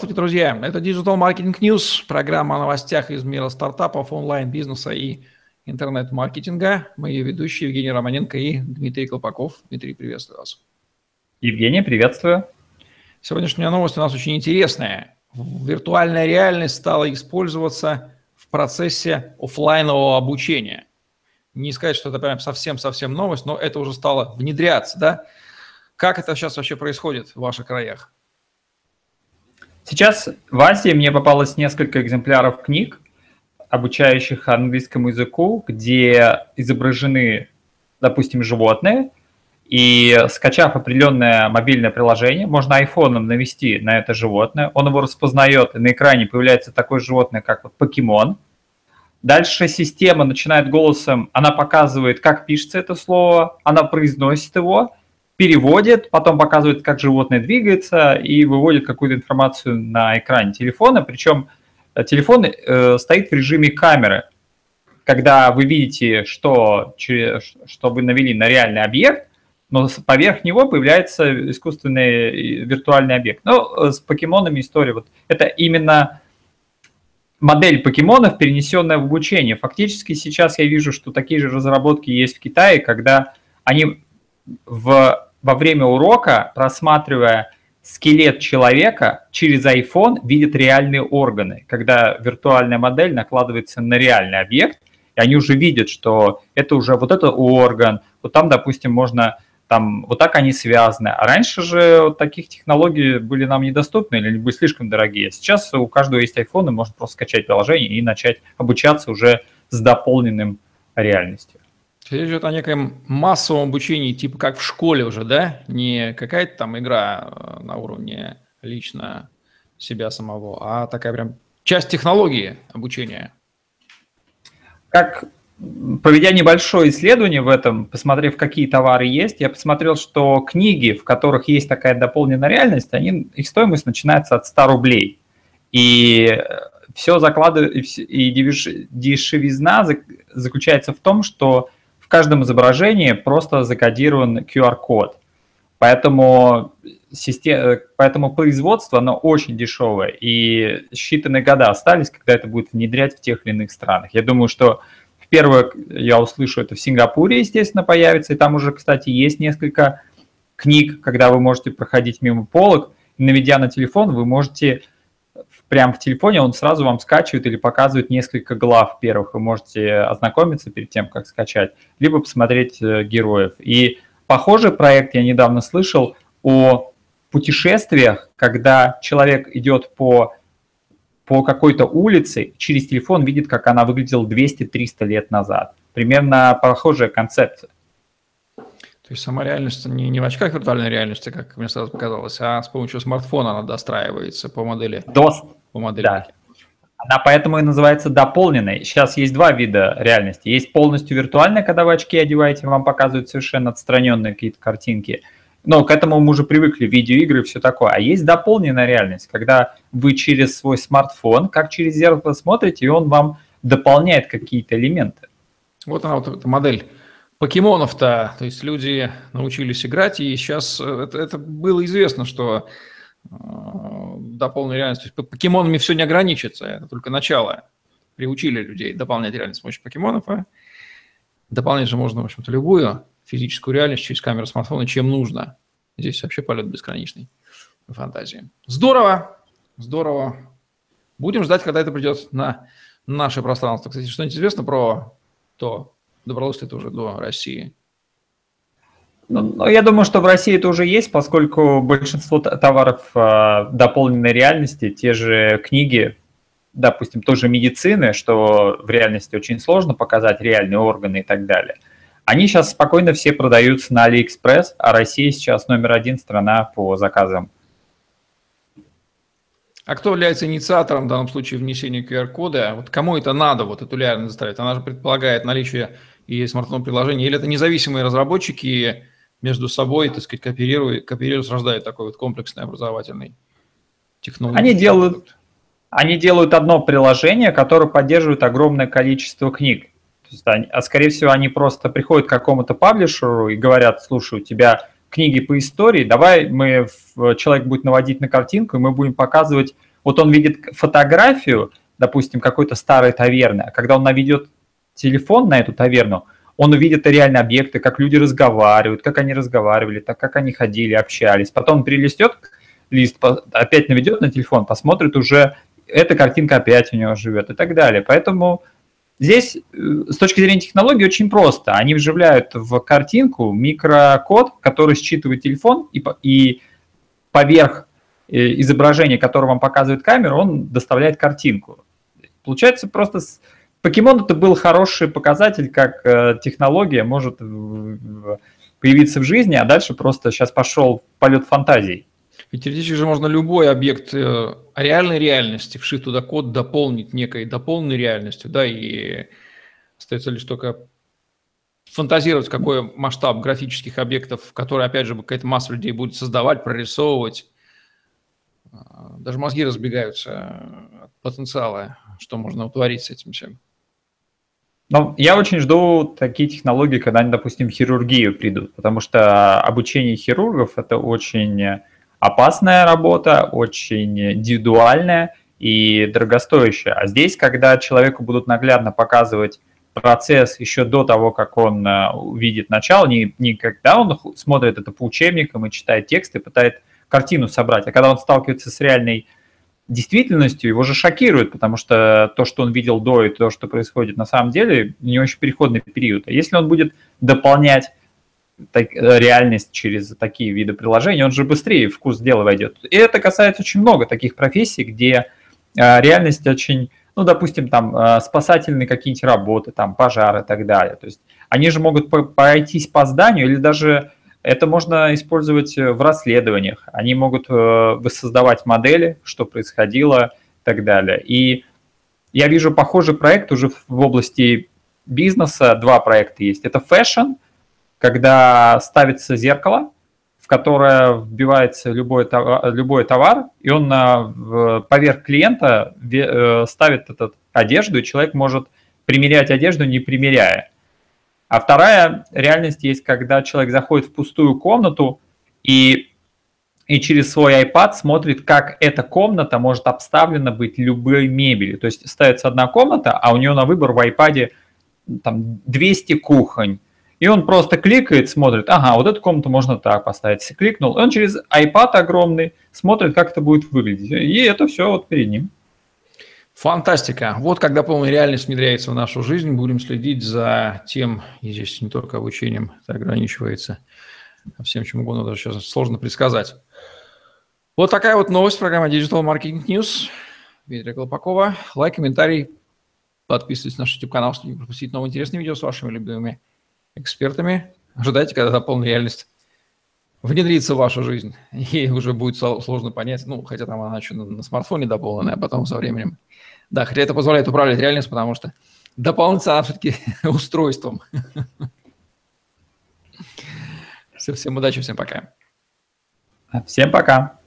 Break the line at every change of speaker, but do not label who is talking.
Здравствуйте, друзья! Это Digital Marketing News, программа о новостях из мира стартапов, онлайн-бизнеса и интернет-маркетинга. Мои ведущие Евгений Романенко и Дмитрий Колпаков. Дмитрий, приветствую вас.
Евгений, приветствую.
Сегодняшняя новость у нас очень интересная. Виртуальная реальность стала использоваться в процессе офлайнового обучения. Не сказать, что это прям совсем-совсем новость, но это уже стало внедряться, да? Как это сейчас вообще происходит в ваших краях?
Сейчас в Азии мне попалось несколько экземпляров книг, обучающих английскому языку, где изображены, допустим, животные, и скачав определенное мобильное приложение, можно айфоном навести на это животное, он его распознает, и на экране появляется такое животное, как вот покемон. Дальше система начинает голосом, она показывает, как пишется это слово, она произносит его, переводит, потом показывает, как животное двигается и выводит какую-то информацию на экране телефона. Причем э, телефон э, стоит в режиме камеры. Когда вы видите, что, что вы навели на реальный объект, но поверх него появляется искусственный э, виртуальный объект. Но э, с покемонами история вот это именно модель покемонов, перенесенная в обучение. Фактически сейчас я вижу, что такие же разработки есть в Китае, когда они в во время урока, просматривая скелет человека через iPhone, видит реальные органы, когда виртуальная модель накладывается на реальный объект, и они уже видят, что это уже вот это орган, вот там, допустим, можно там вот так они связаны. А раньше же вот таких технологий были нам недоступны или были слишком дорогие. Сейчас у каждого есть iPhone, и можно просто скачать приложение и начать обучаться уже с дополненным реальностью.
Речь идет о некоем массовом обучении, типа как в школе уже, да? Не какая-то там игра э, на уровне лично себя самого, а такая прям часть технологии обучения.
Как проведя небольшое исследование в этом, посмотрев, какие товары есть, я посмотрел, что книги, в которых есть такая дополненная реальность, они, их стоимость начинается от 100 рублей. И все закладывает, и дешевизна заключается в том, что каждом изображении просто закодирован QR-код. Поэтому, система, поэтому производство, оно очень дешевое, и считанные года остались, когда это будет внедрять в тех или иных странах. Я думаю, что в первое я услышу это в Сингапуре, естественно, появится, и там уже, кстати, есть несколько книг, когда вы можете проходить мимо полок, наведя на телефон, вы можете прямо в телефоне, он сразу вам скачивает или показывает несколько глав первых. Вы можете ознакомиться перед тем, как скачать, либо посмотреть э, героев. И похожий проект я недавно слышал о путешествиях, когда человек идет по, по какой-то улице, через телефон видит, как она выглядела 200-300 лет назад. Примерно похожая концепция.
То есть сама реальность не, не в очках виртуальной реальности, как мне сразу показалось, а с помощью смартфона она достраивается по модели.
Дос. По модели. Да. Она поэтому и называется дополненной. Сейчас есть два вида реальности. Есть полностью виртуальная, когда вы очки одеваете, вам показывают совершенно отстраненные какие-то картинки. Но к этому мы уже привыкли, видеоигры и все такое. А есть дополненная реальность, когда вы через свой смартфон, как через зеркало смотрите, и он вам дополняет какие-то элементы.
Вот она, вот эта модель покемонов-то, то есть люди научились играть, и сейчас э, это, это было известно, что до полной реальности, то есть покемонами все не ограничится, это только начало. Приучили людей дополнять реальность с помощью покемонов, а дополнять же можно, в общем-то, любую физическую реальность через камеру смартфона, чем нужно. Здесь вообще полет безграничный фантазии. Здорово, здорово. Будем ждать, когда это придет на наше пространство. Кстати, что-нибудь известно про то, Добралось ли это уже до России?
Ну, я думаю, что в России это уже есть, поскольку большинство товаров э, дополненной реальности, те же книги, допустим, тоже медицины, что в реальности очень сложно показать реальные органы и так далее, они сейчас спокойно все продаются на Алиэкспресс, а Россия сейчас номер один страна по заказам
а кто является инициатором в данном случае внесения QR-кода? Вот кому это надо, вот эту реальность заставить? Она же предполагает наличие и смартфонного приложения. Или это независимые разработчики между собой, так сказать, кооперируют, кооперируют, рождают такой вот комплексный образовательный
технологий. Они делают, они делают одно приложение, которое поддерживает огромное количество книг. То есть а скорее всего, они просто приходят к какому-то паблишеру и говорят, слушай, у тебя книги по истории, давай мы, человек будет наводить на картинку, и мы будем показывать Вот он видит фотографию, допустим, какой-то старой таверны, а когда он наведет телефон на эту таверну, он увидит реально объекты, как люди разговаривают, как они разговаривали, так как они ходили, общались. Потом перелистет лист, опять наведет на телефон, посмотрит уже, эта картинка опять у него живет и так далее. Поэтому здесь э, с точки зрения технологии очень просто. Они вживляют в картинку микрокод, который считывает телефон и, и поверх э, изображения, которое вам показывает камера, он доставляет картинку. Получается просто... Покемон это был хороший показатель, как э, технология может появиться в жизни, а дальше просто сейчас пошел полет фантазий.
Ведь теоретически же можно любой объект э, реальной реальности, вшить туда код, дополнить некой дополненной реальностью, да, и остается лишь только фантазировать, какой масштаб графических объектов, которые, опять же, какая-то масса людей будет создавать, прорисовывать. А, даже мозги разбегаются от потенциала, что можно утворить с этим всем.
Ну, я очень жду такие технологии, когда они, допустим, в хирургию придут, потому что обучение хирургов – это очень опасная работа, очень индивидуальная и дорогостоящая. А здесь, когда человеку будут наглядно показывать процесс еще до того, как он э, увидит начало, не, не когда он смотрит это по учебникам и читает тексты, пытает картину собрать, а когда он сталкивается с реальной действительностью, его же шокирует, потому что то, что он видел до и то, что происходит на самом деле, него еще переходный период. А если он будет дополнять так, э, реальность через такие виды приложений, он же быстрее в курс дела войдет. И это касается очень много таких профессий, где э, реальность очень, ну, допустим, там э, спасательные какие-нибудь работы, там пожары и так далее. То есть они же могут пройтись по зданию или даже это можно использовать в расследованиях. Они могут воссоздавать модели, что происходило и так далее. И я вижу похожий проект уже в области бизнеса. Два проекта есть. Это fashion – когда ставится зеркало, в которое вбивается любой товар, любой товар и он на, поверх клиента э, ставит этот одежду, и человек может примерять одежду, не примеряя. А вторая реальность есть, когда человек заходит в пустую комнату и, и через свой iPad смотрит, как эта комната может обставлена быть любой мебелью. То есть ставится одна комната, а у него на выбор в iPad там 200 кухонь, и он просто кликает, смотрит, ага, вот эту комнату можно так поставить. Кликнул, он через iPad огромный смотрит, как это будет выглядеть. И это все вот перед ним.
Фантастика. Вот когда полная реальность внедряется в нашу жизнь, будем следить за тем, и здесь не только обучением это ограничивается, а всем чем угодно, даже сейчас сложно предсказать. Вот такая вот новость программа Digital Marketing News. Дмитрия Колпакова. Лайк, комментарий, подписывайтесь на наш YouTube-канал, чтобы не пропустить новые интересные видео с вашими любимыми экспертами. Ожидайте, когда полная реальность внедрится в вашу жизнь, и уже будет сложно понять, ну, хотя там она еще на, на смартфоне дополненная, а потом со временем. Да, хотя это позволяет управлять реальностью, потому что дополнится она все-таки устройством. Все, всем удачи, всем пока.
Всем пока.